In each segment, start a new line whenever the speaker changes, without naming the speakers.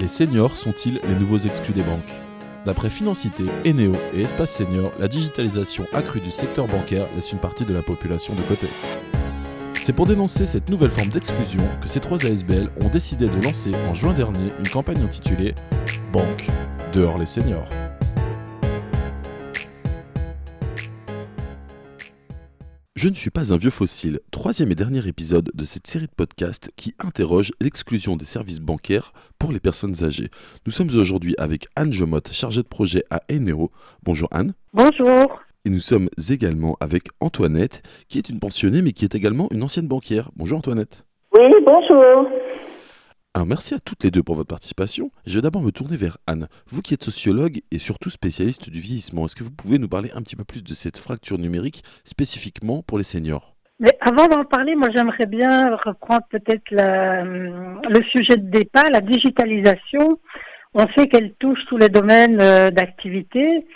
Les seniors sont-ils les nouveaux exclus des banques D'après Financité, Eneo et Espace Senior, la digitalisation accrue du secteur bancaire laisse une partie de la population de côté. C'est pour dénoncer cette nouvelle forme d'exclusion que ces trois ASBL ont décidé de lancer en juin dernier une campagne intitulée Banque, dehors les seniors. Je ne suis pas un vieux fossile, troisième et dernier épisode de cette série de podcasts qui interroge l'exclusion des services bancaires pour les personnes âgées. Nous sommes aujourd'hui avec Anne Jomotte, chargée de projet à Eneo. Bonjour Anne.
Bonjour.
Et nous sommes également avec Antoinette, qui est une pensionnée mais qui est également une ancienne banquière. Bonjour Antoinette.
Oui, bonjour.
Merci à toutes les deux pour votre participation. Je vais d'abord me tourner vers Anne. Vous qui êtes sociologue et surtout spécialiste du vieillissement, est-ce que vous pouvez nous parler un petit peu plus de cette fracture numérique spécifiquement pour les seniors?
Mais avant d'en parler, moi j'aimerais bien reprendre peut-être le sujet de départ, la digitalisation. On sait qu'elle touche tous les domaines euh, d'activité,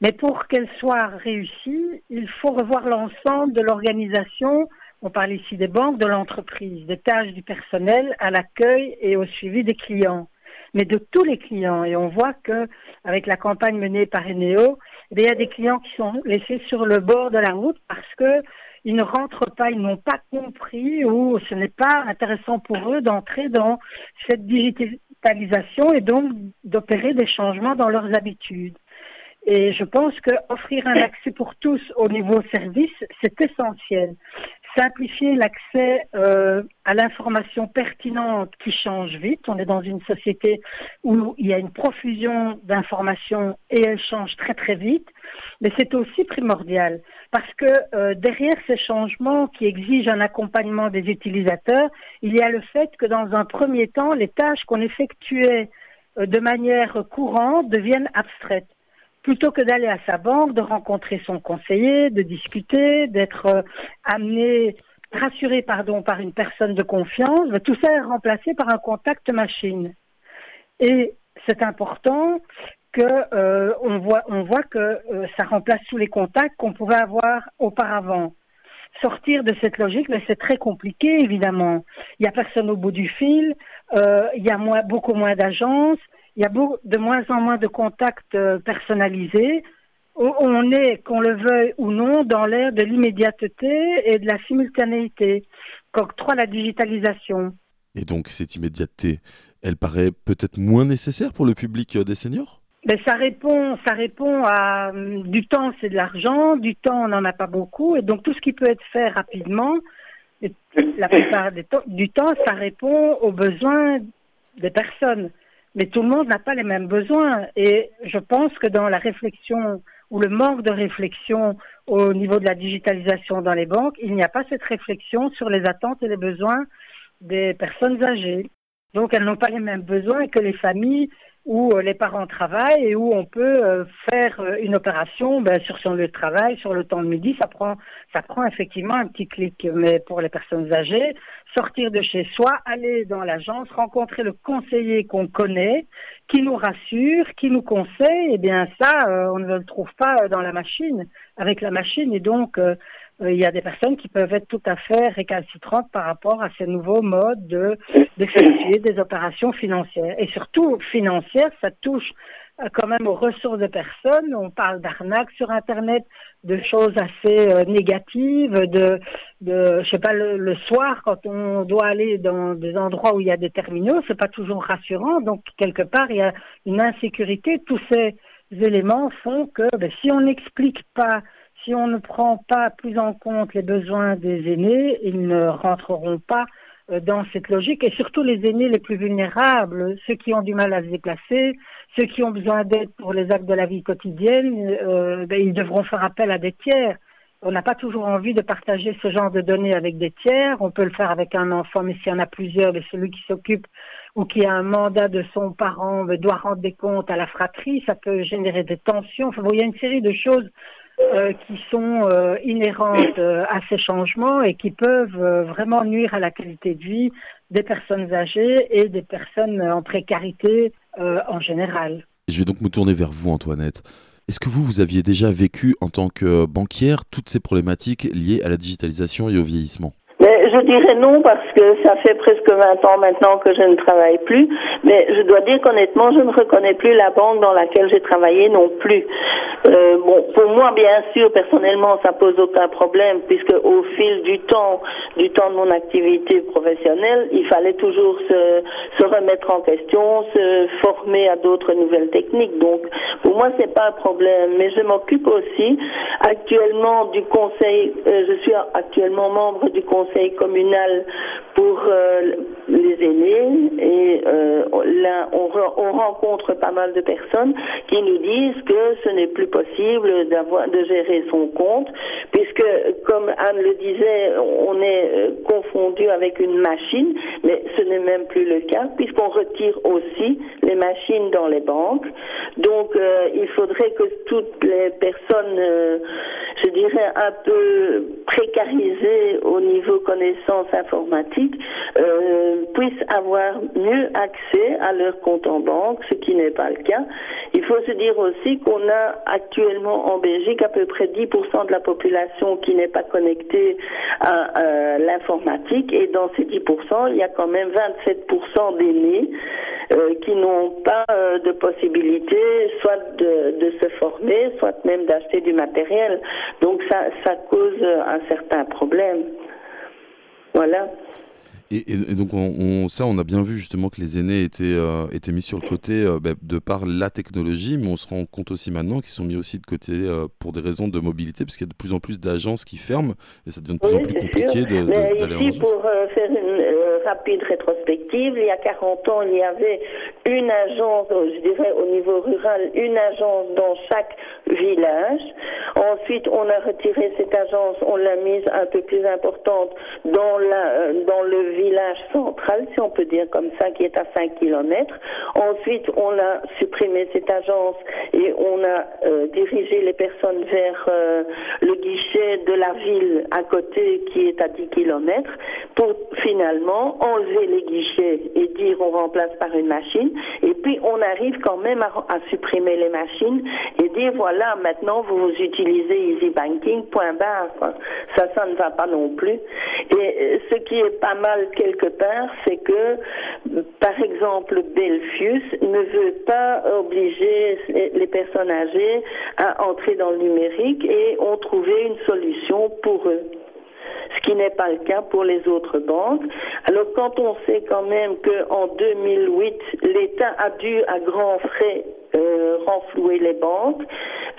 mais pour qu'elle soit réussie, il faut revoir l'ensemble de l'organisation on parle ici des banques, de l'entreprise, des tâches du personnel à l'accueil et au suivi des clients, mais de tous les clients. Et on voit que avec la campagne menée par Eneo, eh il y a des clients qui sont laissés sur le bord de la route parce que ils ne rentrent pas, ils n'ont pas compris ou ce n'est pas intéressant pour eux d'entrer dans cette digitalisation et donc d'opérer des changements dans leurs habitudes. Et je pense qu'offrir un accès pour tous au niveau service, c'est essentiel simplifier l'accès euh, à l'information pertinente qui change vite. On est dans une société où il y a une profusion d'informations et elles changent très très vite. Mais c'est aussi primordial parce que euh, derrière ces changements qui exigent un accompagnement des utilisateurs, il y a le fait que dans un premier temps, les tâches qu'on effectuait euh, de manière courante deviennent abstraites plutôt que d'aller à sa banque, de rencontrer son conseiller, de discuter, d'être euh, amené, rassuré pardon, par une personne de confiance, ben, tout ça est remplacé par un contact machine. Et c'est important que euh, on voit on voit que euh, ça remplace tous les contacts qu'on pouvait avoir auparavant. Sortir de cette logique, mais c'est très compliqué évidemment. Il y a personne au bout du fil, il y a beaucoup moins d'agences, il y a de moins en moins de contacts euh, personnalisés. On est, qu'on le veuille ou non, dans l'ère de l'immédiateté et de la simultanéité qu'octroie la digitalisation.
Et donc cette immédiateté, elle paraît peut-être moins nécessaire pour le public euh, des seniors?
Mais ça répond, ça répond à hum, du temps, c'est de l'argent, du temps, on n'en a pas beaucoup, et donc tout ce qui peut être fait rapidement, la plupart du temps, ça répond aux besoins des personnes mais tout le monde n'a pas les mêmes besoins. Et je pense que dans la réflexion ou le manque de réflexion au niveau de la digitalisation dans les banques, il n'y a pas cette réflexion sur les attentes et les besoins des personnes âgées. Donc elles n'ont pas les mêmes besoins que les familles où euh, les parents travaillent et où on peut euh, faire euh, une opération ben, sur son lieu de travail, sur le temps de midi, ça prend, ça prend effectivement un petit clic. Mais pour les personnes âgées, sortir de chez soi, aller dans l'agence, rencontrer le conseiller qu'on connaît, qui nous rassure, qui nous conseille, eh bien ça, on ne le trouve pas dans la machine, avec la machine. Et donc, il y a des personnes qui peuvent être tout à fait récalcitrantes par rapport à ces nouveaux modes de des opérations financières. Et surtout financières, ça touche euh, quand même aux ressources de personnes. On parle d'arnaques sur Internet, de choses assez euh, négatives, de, de, je sais pas, le, soir quand on doit aller dans des endroits où il y a des terminaux, c'est pas toujours rassurant. Donc quelque part, il y a une insécurité. Tous ces éléments font que ben, si on n'explique pas si on ne prend pas plus en compte les besoins des aînés, ils ne rentreront pas euh, dans cette logique et surtout les aînés les plus vulnérables, ceux qui ont du mal à se déplacer, ceux qui ont besoin d'aide pour les actes de la vie quotidienne, euh, ben, ils devront faire appel à des tiers. On n'a pas toujours envie de partager ce genre de données avec des tiers. On peut le faire avec un enfant, mais s'il y en a plusieurs, ben, celui qui s'occupe ou qui a un mandat de son parent ben, doit rendre des comptes à la fratrie. Ça peut générer des tensions. Enfin, il y a une série de choses euh, qui sont euh, inhérentes euh, à ces changements et qui peuvent vraiment nuire à la qualité de vie des personnes âgées et des personnes en précarité en général.
Je vais donc me tourner vers vous, Antoinette. Est-ce que vous, vous aviez déjà vécu en tant que banquière toutes ces problématiques liées à la digitalisation et au vieillissement?
Je dirais non parce que ça fait presque 20 ans maintenant que je ne travaille plus, mais je dois dire qu'honnêtement, je ne reconnais plus la banque dans laquelle j'ai travaillé non plus. Euh, bon, pour moi, bien sûr, personnellement, ça pose aucun problème puisque au fil du temps, du temps de mon activité professionnelle, il fallait toujours se, remettre en question, se former à d'autres nouvelles techniques. Donc, pour moi, c'est pas un problème. Mais je m'occupe aussi actuellement du conseil. Euh, je suis actuellement membre du conseil communal pour euh, les aînés et euh, là, on, on, rencontre pas mal de personnes qui nous disent que ce n'est plus possible d'avoir de gérer son compte puisque, comme Anne le disait, on est euh, confondu avec une machine, mais ce n'est même plus le cas puisqu'on retire aussi les machines dans les banques. Donc, il faudrait que toutes les personnes, je dirais, un peu précarisées au niveau connaissances informatiques, euh, puissent avoir mieux accès à leur compte en banque, ce qui n'est pas le cas. Il faut se dire aussi qu'on a actuellement en Belgique à peu près 10% de la population qui n'est pas connectée à, l'informatique et dans ces 10%, il y a quand même 27% d'aînés euh, qui n'ont pas euh, de possibilité soit de, se former, soit même d'acheter du matériel. Donc ça cause un certain problème. Voilà.
Et, donc on, ça, on a bien vu justement que les aînés étaient, euh, étaient mis sur le côté euh, bah, de par la technologie, mais on se rend compte aussi maintenant qu'ils sont mis aussi de côté euh, pour des raisons de mobilité, parce qu'il y a de plus en plus d'agences qui ferment, et ça devient de plus en plus compliqué d'aller
en Ici, pour faire une rapide rétrospective, il y a 40 ans, il y avait une agence, je dirais au niveau rural, une agence dans chaque village. Ensuite, on a retiré cette agence, on l'a mise un peu plus importante dans, la, dans le village central, si on peut dire comme ça, qui est à 5 km. Ensuite, on a supprimé cette agence et on a euh, dirigé les personnes vers euh, le guichet de la ville à côté qui est à 10 km pour finalement enlever les guichets et dire on remplace par une machine. Et puis on arrive quand même à, supprimer les machines et dire voilà, maintenant vous utilisez Easy Banking, point barre. Ça, ça ne va pas non plus. Et euh, ce qui est pas mal quelque part, c'est que, par exemple, Belfius ne veut pas obliger les personnes âgées à entrer dans le numérique et ont trouvé une solution pour eux ce qui n'est pas le cas pour les autres banques. Alors quand on sait quand même qu'en 2008, l'État a dû à grands frais euh, renflouer les banques,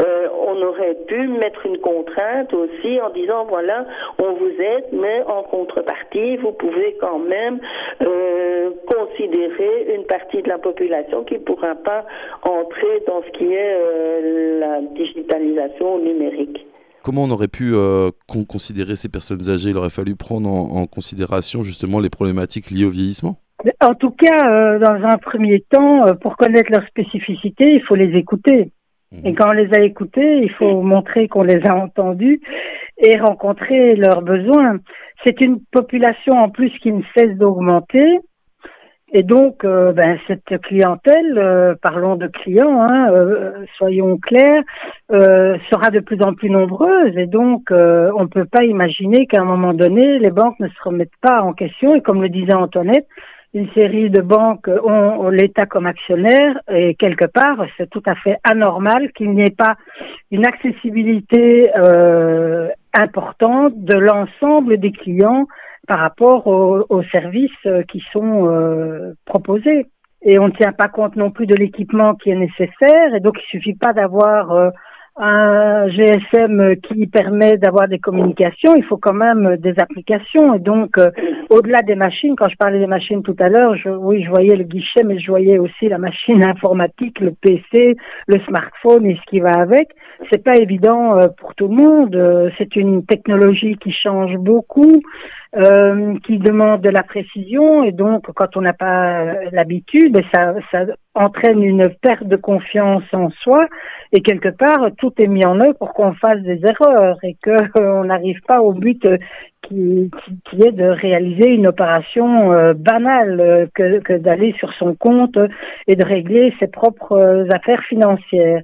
euh, on aurait pu mettre une contrainte aussi en disant voilà, on vous aide, mais en contrepartie, vous pouvez quand même euh, considérer une partie de la population qui ne pourra pas entrer dans ce qui est la digitalisation numérique.
Comment on aurait pu considérer ces personnes âgées? Il aurait fallu prendre en, considération justement les problématiques liées au vieillissement?
En tout cas, dans un premier temps, pour connaître leurs spécificités, il faut les écouter. Et mhm. quand on les a écoutés, il faut montrer qu'on les a entendus et rencontrer leurs besoins. C'est une population en plus qui ne cesse d'augmenter. Et donc, euh, ben, cette clientèle, euh, parlons de clients, hein, euh, soyons clairs, sera de plus en plus nombreuse. Et donc, on ne peut pas imaginer qu'à un moment donné, les banques ne se remettent pas en question. Et comme le disait Antoinette, une série de banques ont l'État comme actionnaire et quelque part, c'est tout à fait anormal qu'il n'y ait pas une accessibilité euh, importante de l'ensemble des clients par rapport aux, services qui sont euh, proposés. Et on ne tient pas compte non plus de l'équipement qui est nécessaire et donc il suffit pas d'avoir euh, un GSM qui permet d'avoir des communications, il faut quand même des applications. Et donc, euh, au-delà des machines, quand je parlais des machines tout à l'heure, je, oui, je voyais le guichet, mais je voyais aussi la machine informatique, le PC, le smartphone et ce qui va avec. C'est pas évident euh, pour tout le monde. Euh, c'est une technologie qui change beaucoup. Euh, qui demande de la précision et donc quand on n'a pas l'habitude, ça, ça entraîne une perte de confiance en soi et quelque part tout est mis en œuvre pour qu'on fasse des erreurs et que on n'arrive pas au but qui, qui, est de réaliser une opération euh, banale que, que d'aller sur son compte et de régler ses propres affaires financières.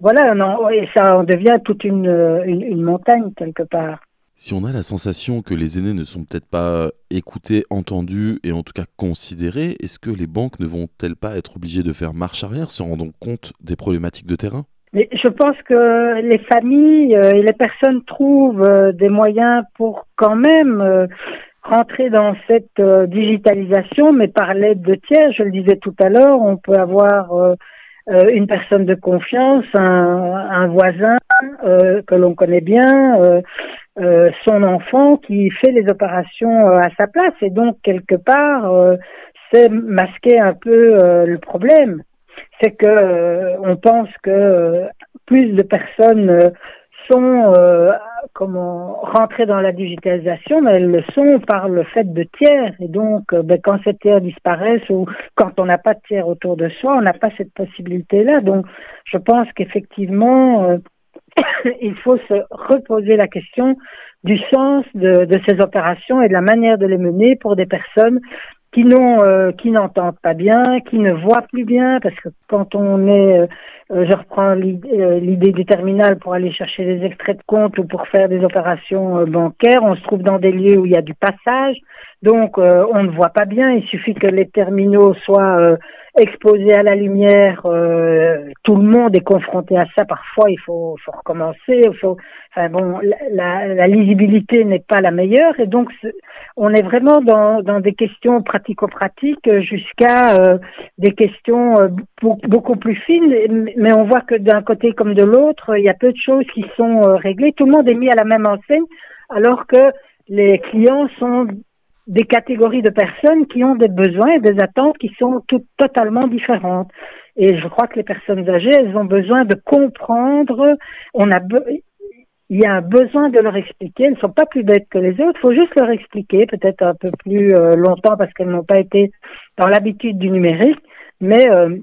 Voilà, non, et ça en devient toute une, une, une montagne quelque part.
Si on a la sensation que les aînés ne sont peut-être pas écoutés, entendus et en tout cas considérés, est-ce que les banques ne vont-elles pas être obligées de faire marche arrière se rendant compte des problématiques de terrain?
Je pense que les familles euh, et les personnes trouvent euh, des moyens pour quand même euh, rentrer dans cette digitalisation, mais par l'aide de tiers. Je le disais tout à l'heure, on peut avoir une personne de confiance, un voisin que l'on connaît bien, son enfant qui fait les opérations à sa place. Et donc, quelque part, c'est masquer un peu le problème c'est que euh, on pense que euh, plus de personnes euh, sont comment rentrées dans la digitalisation, mais elles le sont par le fait de tiers. Et donc, ben, quand ces tiers disparaissent ou quand on n'a pas de tiers autour de soi, on n'a pas cette possibilité-là. Donc, je pense qu'effectivement, il faut se reposer la question du sens de, ces opérations et de la manière de les mener pour des personnes qui n'ont euh, qui n'entendent pas bien, qui ne voient plus bien, parce que quand on est, euh, euh, je reprends l'idée du terminal pour aller chercher des extraits de compte ou pour faire des opérations bancaires, on se trouve dans des lieux où il y a du passage, donc on ne voit pas bien. Il suffit que les terminaux soient exposé à la lumière, euh, tout le monde est confronté à ça. Parfois, il faut, recommencer. Enfin bon, la, lisibilité n'est pas la meilleure, et donc on est vraiment dans, des questions pratico-pratiques jusqu'à euh, des questions euh, beaucoup plus fines. Mais on voit que d'un côté comme de l'autre, il y a peu de choses qui sont réglées. Tout le monde est mis à la même enseigne, alors que les clients sont des catégories de personnes qui ont des besoins et des attentes qui sont toutes totalement différentes. Et je crois que les personnes âgées, elles ont besoin de comprendre. On a il y a un besoin de leur expliquer. Elles ne sont pas plus bêtes que les autres. Il faut juste leur expliquer, peut-être un peu plus euh, longtemps parce qu'elles n'ont pas été dans l'habitude du numérique. Mais euh,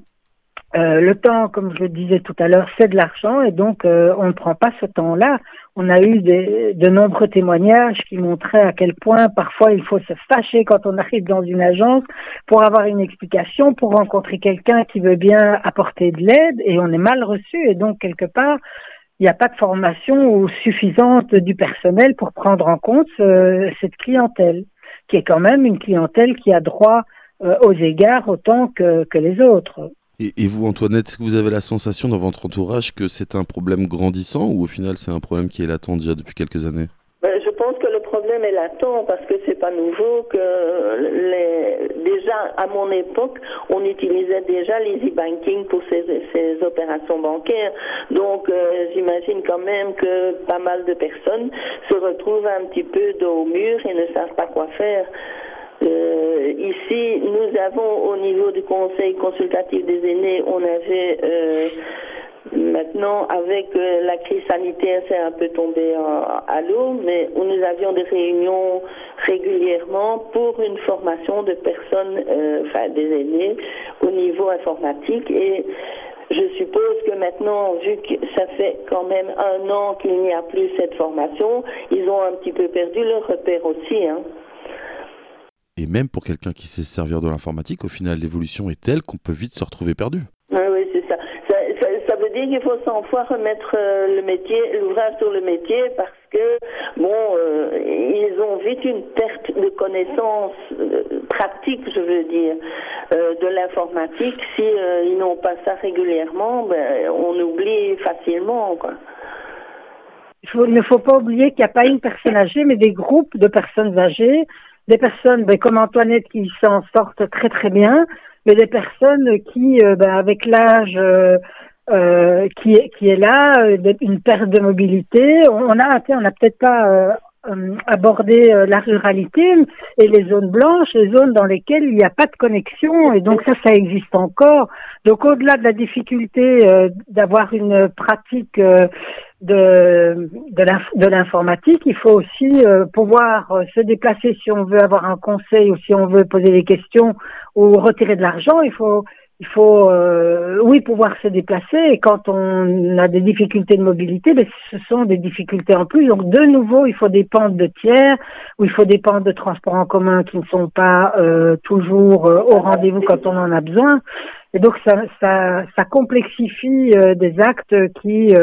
euh, le temps, comme je le disais tout à l'heure, c'est de l'argent et donc on ne prend pas ce temps-là on a eu de nombreux témoignages qui montraient à quel point parfois il faut se fâcher quand on arrive dans une agence pour avoir une explication, pour rencontrer quelqu'un qui veut bien apporter de l'aide et on est mal reçu et donc quelque part il n'y a pas de formation suffisante du personnel pour prendre en compte cette clientèle qui est quand même une clientèle qui a droit euh, aux égards autant que les autres.
Et, vous, Antoinette, est-ce que vous avez la sensation dans votre entourage que c'est un problème grandissant ou au final c'est un problème qui est latent déjà depuis quelques années?
Ben, Je pense que le problème est latent parce que c'est pas nouveau que les... déjà à mon époque on utilisait déjà l'easy banking pour ces, opérations bancaires. Donc euh, j'imagine quand même que pas mal de personnes se retrouvent un petit peu dos au mur et ne savent pas quoi faire. Euh, ici, nous avons au niveau du Conseil consultatif des aînés, on avait euh, maintenant avec euh, la crise sanitaire, c'est un peu tombé à l'eau, mais nous avions des réunions régulièrement pour une formation de personnes, enfin des aînés, au niveau informatique et je suppose que maintenant, vu que ça fait quand même un an qu'il n'y a plus cette formation, ils ont un petit peu perdu leur repère aussi. Hein.
Et même pour quelqu'un qui sait servir de l'informatique, au final, l'évolution est telle qu'on peut vite se retrouver perdu.
Oui, oui, c'est ça. Ça, veut dire qu'il faut 100 fois remettre euh, le métier, l'ouvrage sur le métier parce que, bon, euh, ils ont vite une perte de connaissances euh, pratiques, je veux dire, de l'informatique. Si ils n'ont pas ça régulièrement, ben, on oublie facilement, quoi.
Il ne faut pas oublier qu'il n'y a pas une personne âgée, mais des groupes de personnes âgées des personnes ben, comme Antoinette qui s'en sortent très très bien, mais des personnes qui, euh, ben, avec l'âge euh, euh, qui, qui est là, une perte de mobilité, on a, on n'a peut-être pas abordé la ruralité et les zones blanches, les zones dans lesquelles il n'y a pas de connexion, et donc ça, ça existe encore. Donc au-delà de la difficulté d'avoir une pratique de, de l'informatique, il faut aussi euh, pouvoir euh, se déplacer si on veut avoir un conseil ou si on veut poser des questions ou retirer de l'argent. Il faut, il faut, euh, oui, pouvoir se déplacer. Et quand on a des difficultés de mobilité, ben, ce sont des difficultés en plus. Donc, de nouveau, il faut pentes de tiers ou il faut pentes de transport en commun qui ne sont pas toujours au rendez-vous quand on en a besoin. Et donc, ça, ça, ça complexifie des actes qui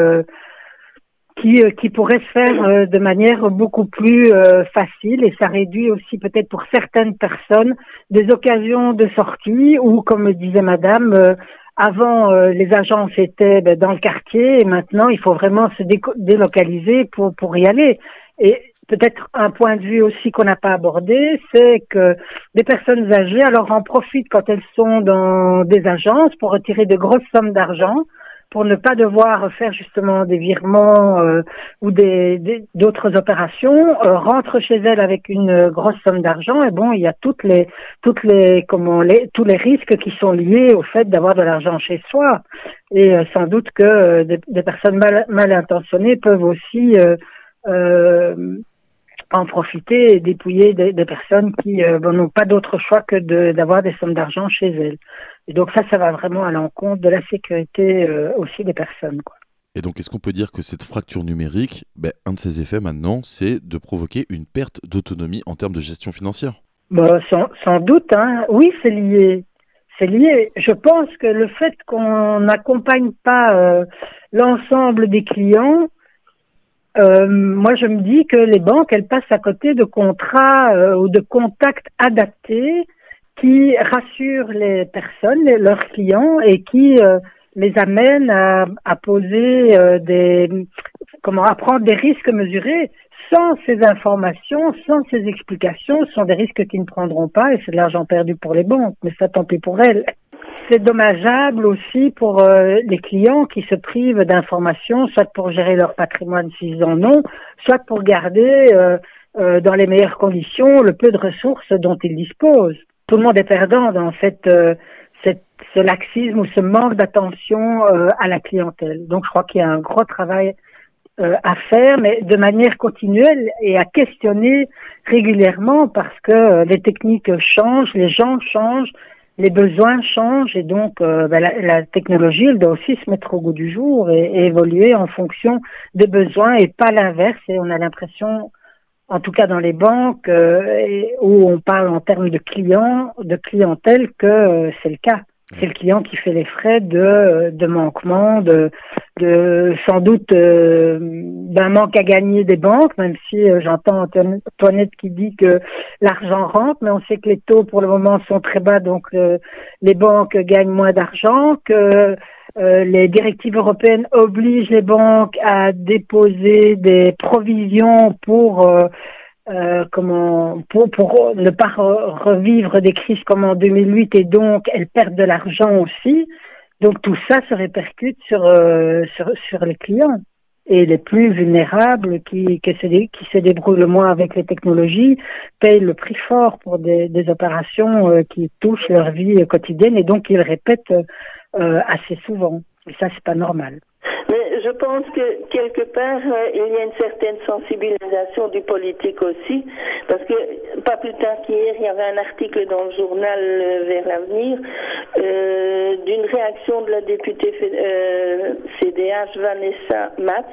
qui, qui pourrait se faire de manière beaucoup plus facile et ça réduit aussi peut-être pour certaines personnes des occasions de sortie ou comme disait madame avant, les agences étaient ben, dans le quartier et maintenant, il faut vraiment se délocaliser pour, pour y aller. Et peut-être un point de vue aussi qu'on n'a pas abordé, c'est que des personnes âgées, alors en profitent quand elles sont dans des agences pour retirer de grosses sommes d'argent pour ne pas devoir faire justement des virements euh, ou des d'autres opérations, euh, rentrent chez elles avec une grosse somme d'argent et bon, il y a toutes les toutes les comment les tous les risques qui sont liés au fait d'avoir de l'argent chez soi et euh, sans doute que des, des, personnes mal, mal intentionnées peuvent aussi en profiter et dépouiller des, des personnes qui euh, n'ont pas d'autre choix que d'avoir des sommes d'argent chez elles. Et donc ça, ça va vraiment à l'encontre de la sécurité euh, aussi des personnes. Quoi.
Et donc, est-ce qu'on peut dire que cette fracture numérique, ben, un de ses effets maintenant, c'est de provoquer une perte d'autonomie en termes de gestion financière?
Bon, sans, sans, doute, hein. oui, c'est lié. C'est lié. Je pense que le fait qu'on n'accompagne pas euh, l'ensemble des clients, euh, moi, je me dis que les banques, elles passent à côté de contrats euh, ou de contacts adaptés qui rassurent les personnes, leurs clients, et qui euh, les amènent à, à poser euh, des, comment, à prendre des risques mesurés. Sans ces informations, sans ces explications, ce sont des risques qu'ils ne prendront pas et c'est de l'argent perdu pour les banques. Mais ça, tant pis pour elles c'est dommageable aussi pour euh, les clients qui se privent d'informations, soit pour gérer leur patrimoine s'ils en ont, soit pour garder euh, euh, dans les meilleures conditions le peu de ressources dont ils disposent. Tout le monde est perdant dans cette ce laxisme ou ce manque d'attention à la clientèle. Donc je crois qu'il y a un gros travail à faire, mais de manière continuelle et à questionner régulièrement parce que les techniques changent, les gens changent, les besoins changent et donc euh, ben, la, technologie elle doit aussi se mettre au goût du jour et, évoluer en fonction des besoins et pas l'inverse et on a l'impression en tout cas dans les banques euh, où on parle en termes de clients de clientèle que euh, c'est le cas. C'est le client qui fait les frais de, de manquement, de, de sans doute euh, d'un manque à gagner des banques, même si euh, j'entends Antoinette qui dit que l'argent rentre, mais on sait que les taux pour le moment sont très bas, donc euh, les banques gagnent moins d'argent, que les directives européennes obligent les banques à déposer des provisions pour euh, comment pour, pour ne pas revivre des crises comme en 2008 et donc elles perdent de l'argent aussi. Donc tout ça se répercute sur, euh, sur, sur les clients et les plus vulnérables qui, qui, se, débrouillent le moins avec les technologies payent le prix fort pour des, opérations euh, qui touchent leur vie quotidienne et donc ils répètent assez souvent. Et ça, c'est pas normal.
Je pense que quelque part, euh, il y a une certaine sensibilisation du politique aussi, parce que pas plus tard qu'hier, il y avait un article dans le journal euh, Vers l'avenir euh, d'une réaction de la députée CDH Vanessa Matz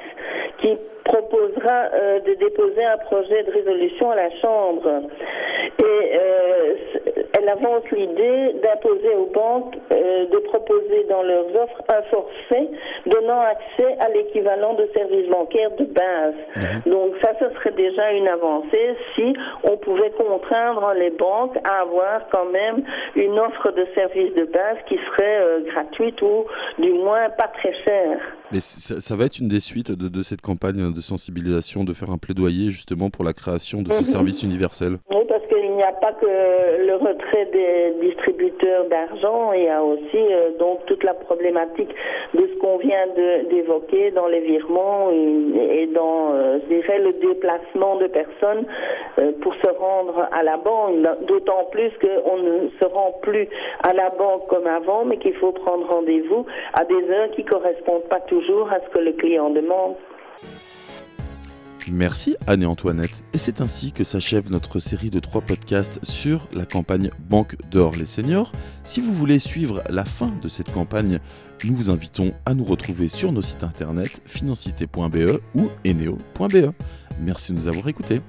qui proposera de déposer un projet de résolution à la Chambre. Et elle avance l'idée d'imposer aux banques de proposer dans leurs offres un forfait donnant accès à l'équivalent de services bancaires de base. Mhm. Donc ça, ce serait déjà une avancée si on pouvait contraindre les banques à avoir quand même une offre de services de base qui serait gratuite ou du moins pas très chère.
Mais ça, va être une des suites de, cette campagne de sensibilisation, de faire un plaidoyer justement pour la création de ce mhm. service universel
Oui, n'y a pas que le retrait des distributeurs d'argent, il y a aussi euh, donc toute la problématique de ce qu'on vient d'évoquer dans les virements et, dans, euh, je dirais, le déplacement de personnes euh, pour se rendre à la banque. D'autant plus qu'on ne se rend plus à la banque comme avant, mais qu'il faut prendre rendez-vous à des heures qui correspondent pas toujours à ce que le client demande.
Merci Anne et Antoinette. Et c'est ainsi que s'achève notre série de trois podcasts sur la campagne Banque d'Or les seniors. Si vous voulez suivre la fin de cette campagne, nous vous invitons à nous retrouver sur nos sites internet financité.be ou eneo.be. Merci de nous avoir écoutés.